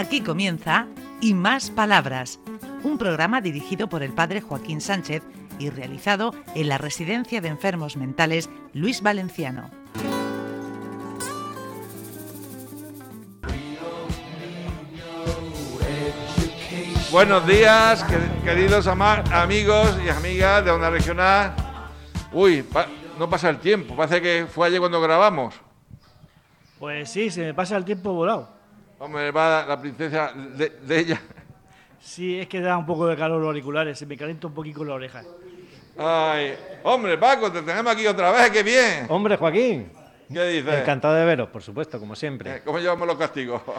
Aquí comienza Y Más Palabras, un programa dirigido por el padre Joaquín Sánchez y realizado en la Residencia de Enfermos Mentales Luis Valenciano. Buenos días, que- queridos amigos y amigas de Onda Regional. Uy, pa- no pasa el tiempo, parece que fue ayer cuando grabamos. Pues sí, se me pasa el tiempo volado. Hombre, va la princesa de, de ella. Sí, es que da un poco de calor los auriculares, se me calienta un poquito la oreja. Ay, hombre, Paco, te tenemos aquí otra vez, qué bien. Hombre, Joaquín, ¿Qué dices? encantado de veros, por supuesto, como siempre. Eh, ¿Cómo llevamos los castigos?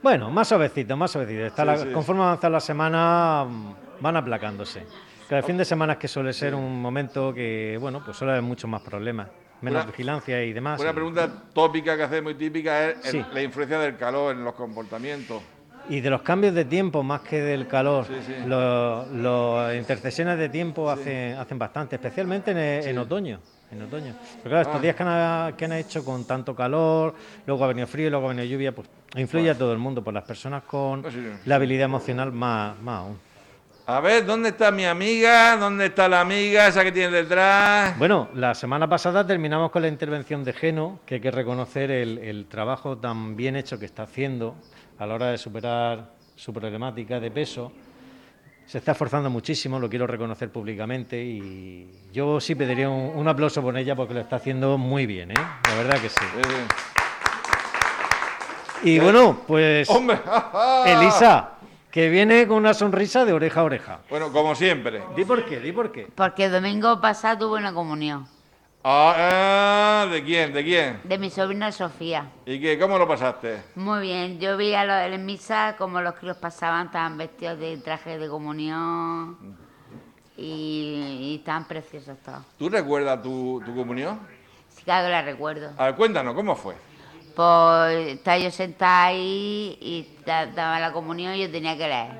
Bueno, más suavecito, más suavecito. Está Sí, la- sí. Conforme avanza la semana, mm, van aplacándose. Cada fin de semana es que suele ser un momento que, bueno, pues suele haber muchos más problemas, menos Una- vigilancia y demás. Una y- pregunta tópica que hace muy típica es el- la influencia del calor en los comportamientos. Y de los cambios de tiempo más que del calor, Sí, sí. los, los intercesiones de tiempo hacen, hacen bastante, especialmente en, en otoño. En otoño. Pero claro, estos Ah. días que han, que han hecho con tanto calor, luego ha venido frío, luego ha venido lluvia, pues influye a todo el mundo, por las personas con Pues la habilidad emocional más, más aún. A ver, ¿dónde está mi amiga? ¿Dónde está la amiga esa que tiene detrás? Bueno, la semana pasada terminamos con la intervención de Geno, que hay que reconocer el, el trabajo tan bien hecho que está haciendo a la hora de superar su problemática de peso. Se está esforzando muchísimo, lo quiero reconocer públicamente y yo sí pediría un, un aplauso por ella porque lo está haciendo muy bien, ¿eh? La verdad que sí. Eh, Y bueno, pues ¡Hombre! Elisa, que viene con una sonrisa de oreja a oreja. Bueno, como siempre. Di por qué, di por qué. Porque el domingo pasado tuve una comunión Ah, ah, ¿De quién? ¿De quién? de mi sobrina Sofía. ¿Y qué? ¿Cómo lo pasaste? Muy bien, yo vi a los en misa como los críos pasaban, estaban vestidos de traje de comunión y, y estaban preciosos todos. ¿Tú recuerdas tu, tu comunión? Sí, claro que la recuerdo. A ver, cuéntanos, ¿cómo fue? Pues estaba yo sentada ahí y da- daba la comunión y yo tenía que leer.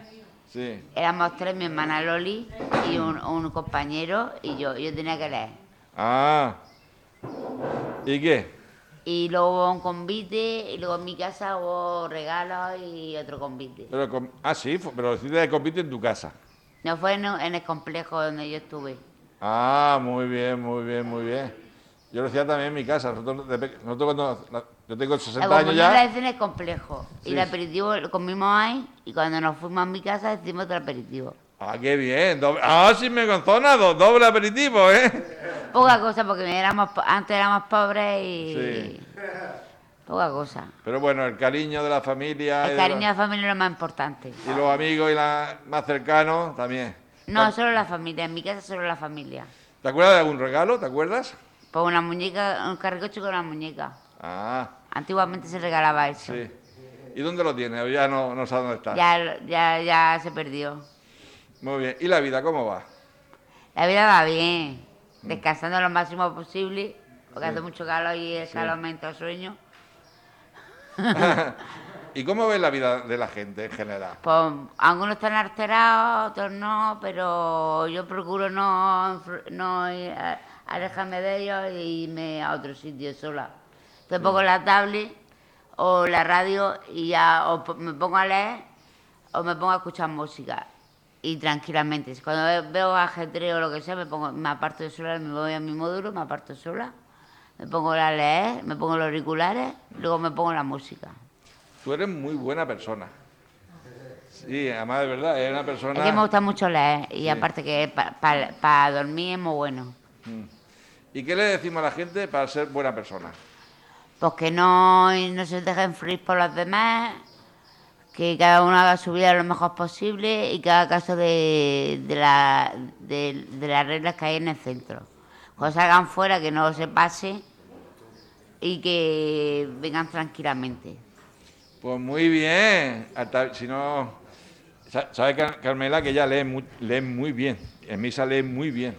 Sí. Éramos tres, mi hermana Loli y un, un compañero y yo, yo tenía que leer. Ah. ¿Y qué? Y luego hubo un convite y luego en mi casa hubo regalos y otro convite. Pero, ah, sí, pero hiciste de compite en tu casa. No fue en, en el complejo donde yo estuve. Ah, muy bien, muy bien, muy bien. Yo lo hacía también en mi casa. Nosotros, nosotros cuando, yo tengo La 60 años la ya. en el complejo. Sí. Y el aperitivo lo comimos ahí y cuando nos fuimos a mi casa hicimos otro aperitivo. Ah, qué bien. doble- Ah, sí me conzona, do- doble aperitivo, ¿eh? Poca cosa porque éramos, antes éramos pobres y... Sí. Poca cosa. Pero bueno, el cariño de la familia. El cariño de la- la familia es lo más importante. y los amigos y la, más cercanos también. No, solo la familia. En mi casa solo la familia. ¿Te acuerdas de algún regalo? ¿Te acuerdas? Pues una muñeca, un carricoche con una muñeca. Ah, Antiguamente se regalaba eso. sí. ¿Y dónde lo tienes? O Ya no, no sabes dónde está. Ya, ya, ya se perdió. Muy bien. ¿Y la vida cómo va? La vida va bien, descansando lo máximo posible, porque hace mucho calor y el calor aumenta el sueño. ¿Y cómo ves la vida de la gente en general? Pues algunos están alterados, otros no, pero yo procuro no, no a- alejarme de ellos e irme a otro sitio sola. Entonces pongo la tablet o la radio y ya o me pongo a leer o me pongo a escuchar música. Y tranquilamente. Cuando ve- veo ajetreo o lo que sea, me, pongo, me aparto de sola, me voy a mi módulo, me aparto sola, me pongo a leer, me pongo los auriculares, luego me pongo la música. Tú eres muy buena persona. Sí, además de verdad, eres una persona... Es que me gusta mucho leer y aparte que para dormir es muy bueno. ¿Y qué le decimos a la gente para ser buena persona? Pues que no, no se dejen fluir por los demás, que cada uno haga su vida lo mejor posible y que haga caso de, de, la- de- las reglas que hay en el centro. Cuando salgan fuera que no se pase y que vengan tranquilamente. Pues muy bien. Hasta, si no... sa- ¿Sabe Car- Carmela que ella lee muy, lee muy bien? En misa lee muy bien.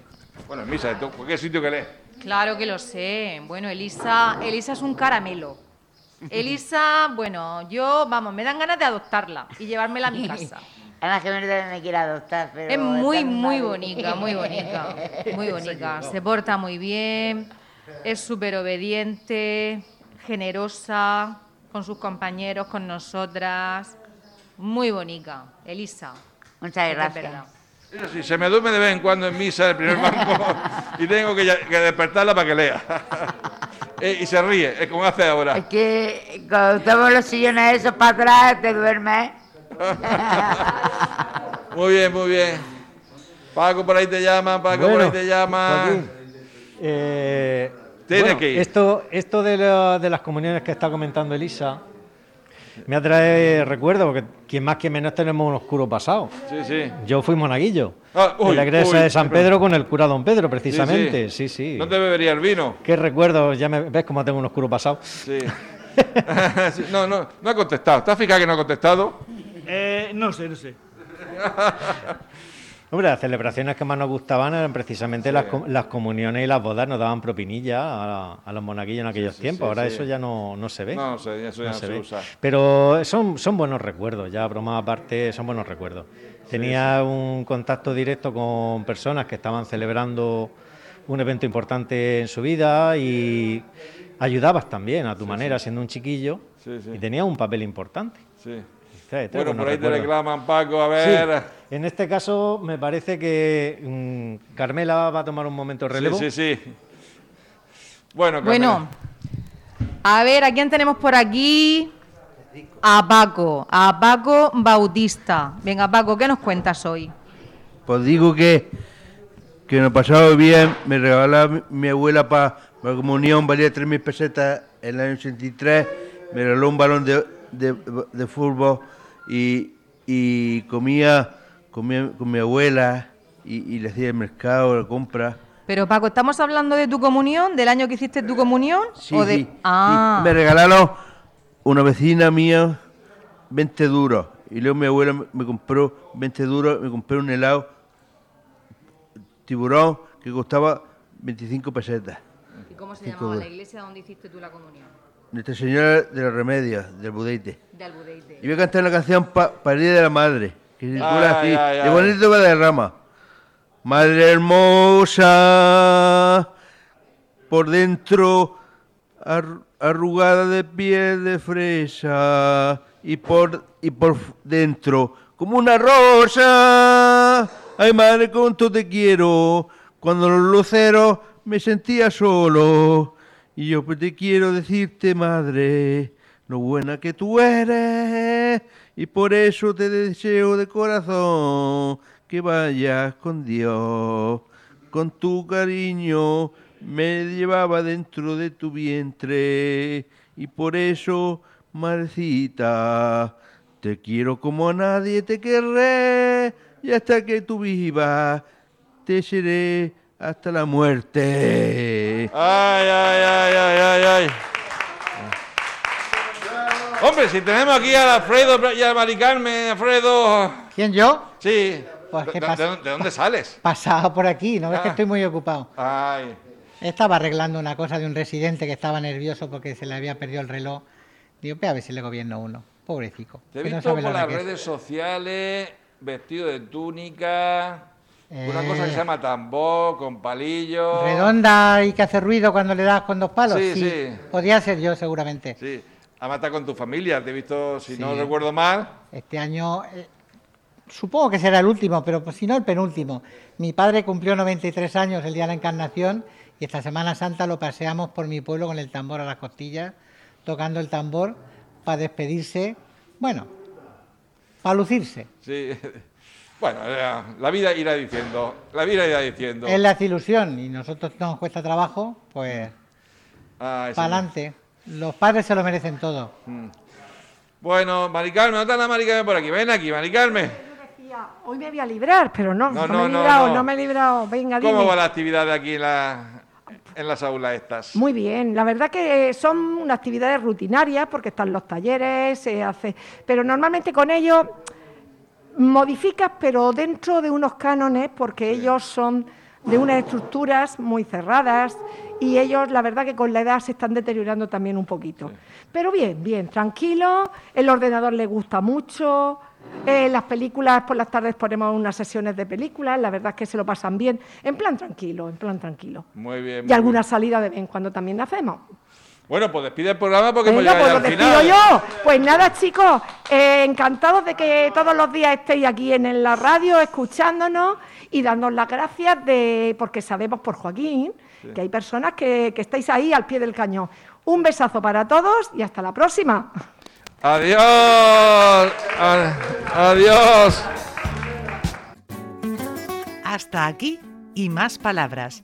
Bueno, en misa, en cualquier sitio que lee. Claro que lo sé. Bueno, Elisa, Elisa es un caramelo. Elisa, bueno, yo, vamos, me dan ganas de adoptarla y llevármela a mi casa. Además que me, me quiere adoptar, pero... Es muy, muy bonita, muy bonita, muy bonita. Se porta muy bien, es súper obediente, generosa con sus compañeros, con nosotras. Muy bonita, Elisa. Muchas gracias. Verdad. Eso sí, se me duerme de vez en cuando en misa el primer banco y tengo que, despertarla para que lea. Eh, y se ríe, es como hace ahora. Es que cuando tomo los sillones esos para atrás te duermes. Muy bien, muy bien. Paco por ahí te llama, Paco por ahí te llama. Joaquín, eh, Tiene bueno, que ir. Esto, esto de, la- de las comuniones que está comentando Elisa me atrae recuerdo, porque quien más que menos tenemos un oscuro pasado. Sí, sí. Yo fui monaguillo Ah, uy, de la iglesia uy, de San. Pedro con el cura Don Pedro, precisamente. Sí, sí. No te bebería el vino. Qué recuerdo, ya me ves cómo tengo un oscuro pasado. Sí. Sí, No, no, no ha contestado. ¿Estás fijado que no ha contestado? Eh, no sé, no sé. Hombre, las celebraciones que más nos gustaban eran precisamente las, com- las comuniones y las bodas, nos daban propinilla a, a los monaguillos en aquellos sí, tiempos. Ahora eso ya no, no se ve. No, eso ya no se ve. usa. Pero son, son buenos recuerdos, ya broma aparte, son buenos recuerdos. Tenía un contacto directo con personas que estaban celebrando un evento importante en su vida y ayudabas también a tu manera, siendo un chiquillo, Sí, sí. y tenía un papel importante. Sí. Bueno, por ahí te reclaman, Paco, a Sí, ver. en este caso me parece que mm, Carmela va a tomar un momento de relevo. Sí, sí, sí. Bueno, Bueno, Carmela. a ver, ¿a quién tenemos por aquí? A Paco, a Paco Bautista. Venga, Paco, ¿qué nos cuentas hoy? Pues digo que, que nos pasado bien, me regalaba mi, mi abuela para la comunión, valía 3.000 pesetas en el año 83, me regaló un balón de, de, de fútbol y, y comía, comía con mi abuela y, y le hacía el mercado, la compra. Pero Paco, ¿estamos hablando de tu comunión, del año que hiciste tu comunión? Sí, o de... sí, Ah. Me regalaron una vecina mía 20 duros y luego mi abuela me- compró 20 duros, me compré un helado tiburón que costaba 25 pesetas. ¿y cómo se llamaba la iglesia donde hiciste tú la comunión? Nuestra Señora de los Remedios, del Budeite. De Albudeite. Y voy a cantar la canción para el Día de la Madre, que se titula Ay, así, ay, de bonito va de rama. Madre hermosa, por dentro ar- arrugada de piel de fresa y por y por dentro como una rosa. Ay madre, cuánto te quiero. Cuando los luceros me sentía solo y yo pues te quiero decirte madre lo buena que tú eres. Y por eso te deseo de corazón que vayas con Dios. Con tu cariño me llevaba dentro de tu vientre. Y por eso, madrecita, te quiero como a nadie te querré. Y hasta que tú vivas te seré hasta la muerte. Ay, ay, ay, ay, ay, ay. Hombre, si tenemos aquí a Alfredo y a Mari Carmen, Alfredo. ¿Quién yo? Sí. Pues, ¿De, dónde sales? Pasado por aquí, ¿no ves que Ah. estoy muy ocupado? Ay. Estaba arreglando una cosa de un residente que estaba nervioso porque se le había perdido el reloj. Digo, ve a ver si le gobierno uno. Pobrecito. Te he no visto por la las redes sociales, vestido de túnica, una Eh. cosa que se llama tambor, con palillos. Redonda y que hace ruido cuando le das con dos palos. Sí, sí. Podría ser yo seguramente. Sí. Además está con tu familia, te he visto, si no Sí. recuerdo mal. Este año, eh, supongo que será el último, pero pues, si no el penúltimo. Mi padre cumplió 93 años el día de la encarnación y esta Semana Santa lo paseamos por mi pueblo con el tambor a las costillas, tocando el tambor para despedirse, bueno, para lucirse. Sí. Bueno, la vida irá diciendo, la vida irá diciendo. Es la ilusión y nosotros nos cuesta trabajo, pues Ay, para adelante. Los padres se lo merecen todo. Bueno, Mari Carmen, ¿dónde está la Mari Carmen por aquí? Ven aquí, Mari Carmen. Decía, hoy me voy a librar, pero no, No, no, no, me he no, librado, no. no, me he librado. Venga, dime. ¿Cómo va la actividad de aquí en, la, en las aulas estas? Muy bien, la verdad que son actividades rutinarias porque están los talleres, se hace, pero normalmente con ellos modificas, pero dentro de unos cánones, porque ellos son de unas estructuras muy cerradas y ellos, la verdad que con la edad se están deteriorando también un poquito. Pero bien, bien, tranquilo, el ordenador le gusta mucho, eh, las películas, por las tardes ponemos unas sesiones de películas, la verdad es que se lo pasan bien, en plan tranquilo, en plan tranquilo. Muy bien. muy Y alguna salida de vez en cuando también hacemos. Bueno, pues despide el programa porque Venga, hemos pues llegado lo al despido final. yo. Pues nada, chicos, eh, encantados de que todos los días estéis aquí en la radio escuchándonos y dándonos las gracias de porque sabemos por Joaquín que hay personas que, que estáis ahí al pie del cañón. Un besazo para todos y hasta la próxima. Adiós. Adiós. Hasta aquí y más palabras.